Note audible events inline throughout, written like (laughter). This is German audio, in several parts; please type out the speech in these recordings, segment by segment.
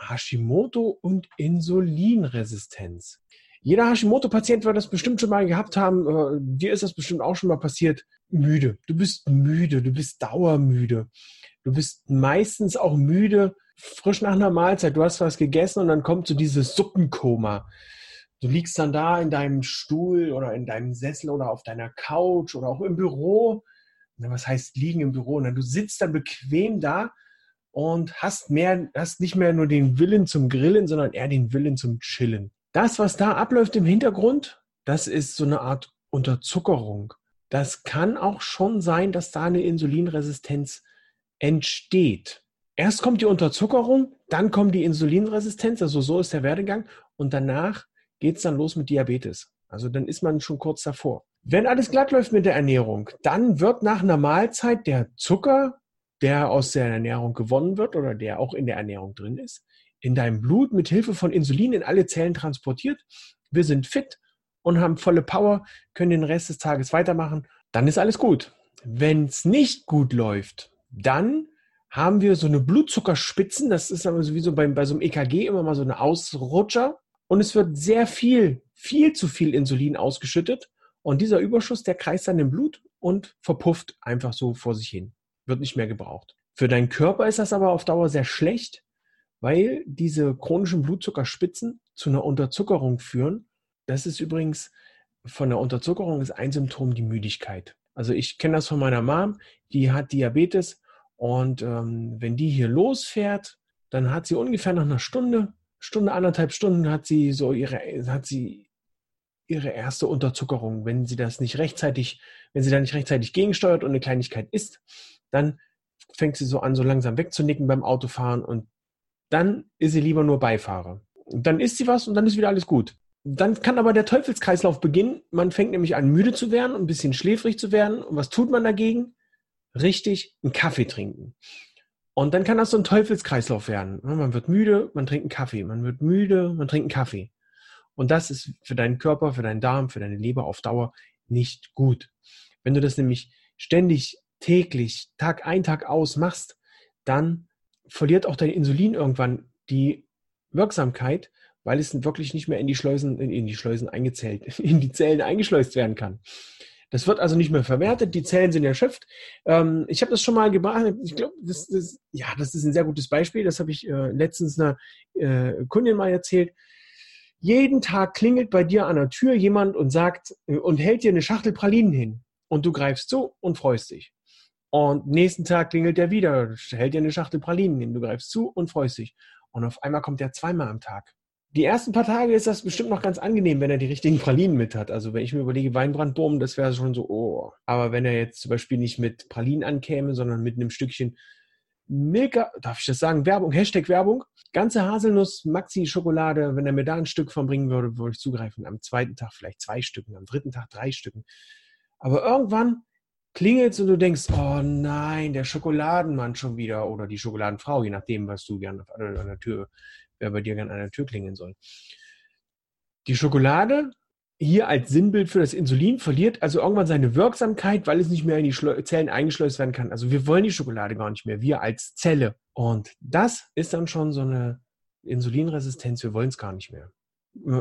Hashimoto und Insulinresistenz. Jeder Hashimoto-Patient wird das bestimmt schon mal gehabt haben. Äh, dir ist das bestimmt auch schon mal passiert. Müde. Du bist müde. Du bist dauermüde. Du bist meistens auch müde, frisch nach einer Mahlzeit. Du hast was gegessen und dann kommt so dieses Suppenkoma. Du liegst dann da in deinem Stuhl oder in deinem Sessel oder auf deiner Couch oder auch im Büro. Was heißt liegen im Büro? Du sitzt dann bequem da und hast mehr, hast nicht mehr nur den Willen zum Grillen, sondern eher den Willen zum Chillen. Das, was da abläuft im Hintergrund, das ist so eine Art Unterzuckerung. Das kann auch schon sein, dass da eine Insulinresistenz entsteht. Erst kommt die Unterzuckerung, dann kommt die Insulinresistenz, also so ist der Werdegang, und danach geht es dann los mit Diabetes. Also dann ist man schon kurz davor. Wenn alles glatt läuft mit der Ernährung, dann wird nach einer Mahlzeit der Zucker der aus der Ernährung gewonnen wird oder der auch in der Ernährung drin ist, in deinem Blut mit Hilfe von Insulin in alle Zellen transportiert. Wir sind fit und haben volle Power, können den Rest des Tages weitermachen. Dann ist alles gut. Wenn es nicht gut läuft, dann haben wir so eine Blutzuckerspitzen. Das ist aber sowieso bei, bei so einem EKG immer mal so eine Ausrutscher. Und es wird sehr viel, viel zu viel Insulin ausgeschüttet. Und dieser Überschuss, der kreist dann im Blut und verpufft einfach so vor sich hin wird nicht mehr gebraucht. Für deinen Körper ist das aber auf Dauer sehr schlecht, weil diese chronischen Blutzuckerspitzen zu einer Unterzuckerung führen. Das ist übrigens von der Unterzuckerung ist ein Symptom die Müdigkeit. Also ich kenne das von meiner Mom, die hat Diabetes und ähm, wenn die hier losfährt, dann hat sie ungefähr nach einer Stunde, Stunde, anderthalb Stunden hat sie so ihre, hat sie ihre erste Unterzuckerung. Wenn sie das nicht rechtzeitig, wenn sie da nicht rechtzeitig gegensteuert und eine Kleinigkeit isst, dann fängt sie so an, so langsam wegzunicken beim Autofahren und dann ist sie lieber nur Beifahrer. Dann isst sie was und dann ist wieder alles gut. Dann kann aber der Teufelskreislauf beginnen. Man fängt nämlich an, müde zu werden und ein bisschen schläfrig zu werden. Und was tut man dagegen? Richtig, einen Kaffee trinken. Und dann kann das so ein Teufelskreislauf werden. Man wird müde, man trinkt einen Kaffee. Man wird müde, man trinkt einen Kaffee. Und das ist für deinen Körper, für deinen Darm, für deine Leber auf Dauer nicht gut. Wenn du das nämlich ständig täglich, Tag ein, Tag aus machst, dann verliert auch dein Insulin irgendwann die Wirksamkeit, weil es wirklich nicht mehr in die Schleusen, in, die Schleusen eingezählt, (laughs) in die Zellen eingeschleust werden kann. Das wird also nicht mehr verwertet, die Zellen sind erschöpft. Ähm, ich habe das schon mal gebracht, ich glaube, das, das, ja, das ist ein sehr gutes Beispiel, das habe ich äh, letztens einer äh, Kundin mal erzählt. Jeden Tag klingelt bei dir an der Tür jemand und sagt äh, und hält dir eine Schachtel Pralinen hin und du greifst zu und freust dich. Und nächsten Tag klingelt der wieder, hält dir eine Schachtel Pralinen hin, du greifst zu und freust dich. Und auf einmal kommt der zweimal am Tag. Die ersten paar Tage ist das bestimmt noch ganz angenehm, wenn er die richtigen Pralinen mit hat. Also wenn ich mir überlege, Weinbrandbohm, das wäre schon so, oh. Aber wenn er jetzt zum Beispiel nicht mit Pralinen ankäme, sondern mit einem Stückchen Milka, darf ich das sagen? Werbung, Hashtag Werbung. Ganze Haselnuss, Maxi-Schokolade, wenn er mir da ein Stück von bringen würde, würde ich zugreifen. Am zweiten Tag vielleicht zwei Stücken, am dritten Tag drei Stücken. Aber irgendwann klingelt und du denkst, oh nein, der Schokoladenmann schon wieder oder die Schokoladenfrau, je nachdem, was du gerne an der Tür, wer bei dir gerne an der Tür klingeln soll. Die Schokolade hier als Sinnbild für das Insulin verliert also irgendwann seine Wirksamkeit, weil es nicht mehr in die Schle Zellen eingeschleust werden kann. Also wir wollen die Schokolade gar nicht mehr, wir als Zelle. Und das ist dann schon so eine Insulinresistenz, wir wollen es gar nicht mehr.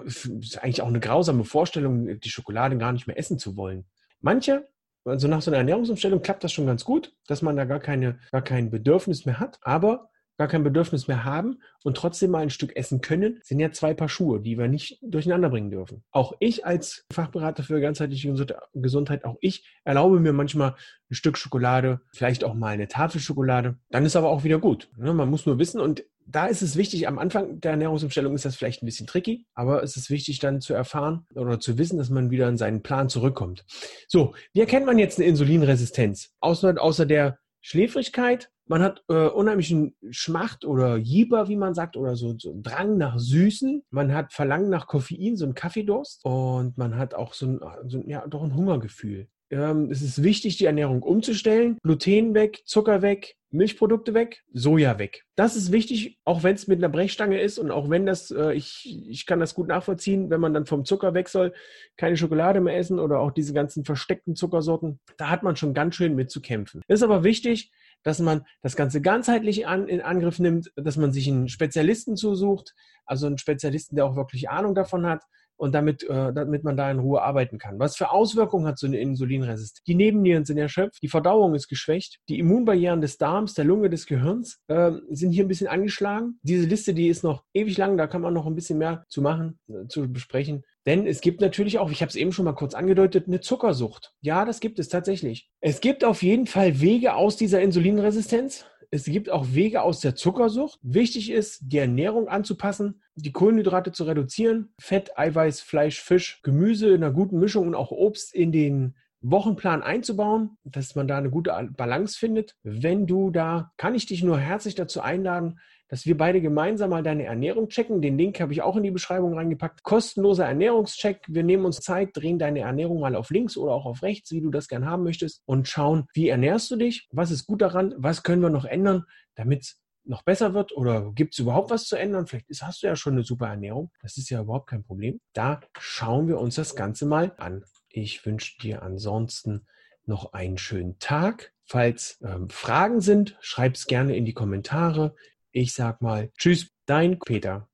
Ist eigentlich auch eine grausame Vorstellung, die Schokolade gar nicht mehr essen zu wollen. Manche also nach so einer Ernährungsumstellung klappt das schon ganz gut, dass man da gar, keine, gar kein Bedürfnis mehr hat. Aber gar kein Bedürfnis mehr haben und trotzdem mal ein Stück essen können, sind ja zwei Paar Schuhe, die wir nicht durcheinander bringen dürfen. Auch ich als Fachberater für ganzheitliche Gesundheit, auch ich erlaube mir manchmal ein Stück Schokolade, vielleicht auch mal eine Tafel Schokolade. Dann ist aber auch wieder gut. Man muss nur wissen und da ist es wichtig, am Anfang der Ernährungsumstellung ist das vielleicht ein bisschen tricky, aber es ist wichtig dann zu erfahren oder zu wissen, dass man wieder in seinen Plan zurückkommt. So, wie erkennt man jetzt eine Insulinresistenz? Außer, außer der Schläfrigkeit Man hat äh, unheimlichen Schmacht oder Jieber, wie man sagt, oder so, so Drang nach Süßen. Man hat Verlangen nach Koffein, so ein Kaffeedurst. Und man hat auch so ein, so, ja, doch ein Hungergefühl. Ähm, es ist wichtig, die Ernährung umzustellen. Gluten weg, Zucker weg, Milchprodukte weg, Soja weg. Das ist wichtig, auch wenn es mit einer Brechstange ist und auch wenn das, äh, ich, ich kann das gut nachvollziehen, wenn man dann vom Zucker weg soll, keine Schokolade mehr essen oder auch diese ganzen versteckten Zuckersorten, da hat man schon ganz schön mit zu kämpfen. Ist aber wichtig, dass man das Ganze ganzheitlich an, in Angriff nimmt, dass man sich einen Spezialisten zusucht, also einen Spezialisten, der auch wirklich Ahnung davon hat, und damit, äh, damit man da in Ruhe arbeiten kann. Was für Auswirkungen hat so eine Insulinresistenz? Die Nebennieren sind erschöpft, die Verdauung ist geschwächt, die Immunbarrieren des Darms, der Lunge, des Gehirns äh, sind hier ein bisschen angeschlagen. Diese Liste, die ist noch ewig lang, da kann man noch ein bisschen mehr zu machen, äh, zu besprechen. Denn es gibt natürlich auch, ich habe es eben schon mal kurz angedeutet, eine Zuckersucht. Ja, das gibt es tatsächlich. Es gibt auf jeden Fall Wege aus dieser Insulinresistenz es gibt auch Wege aus der Zuckersucht. Wichtig ist, die Ernährung anzupassen, die Kohlenhydrate zu reduzieren, Fett, Eiweiß, Fleisch, Fisch, Gemüse in einer guten Mischung und auch Obst in den Wochenplan einzubauen, dass man da eine gute Balance findet. Wenn du da, kann ich dich nur herzlich dazu einladen, dass wir beide gemeinsam mal deine Ernährung checken. Den Link habe ich auch in die Beschreibung reingepackt. Kostenloser Ernährungscheck. Wir nehmen uns Zeit, drehen deine Ernährung mal auf links oder auch auf rechts, wie du das gern haben möchtest und schauen, wie ernährst du dich? Was ist gut daran? Was können wir noch ändern, damit es noch besser wird oder gibt es überhaupt was zu ändern? Vielleicht ist, hast du ja schon eine super Ernährung. Das ist ja überhaupt kein Problem. Da schauen wir uns das Ganze mal an. Ich wünsche dir ansonsten noch einen schönen Tag. Falls ähm, Fragen sind, schreib es gerne in die Kommentare. Ich sag mal Tschüss, dein Peter.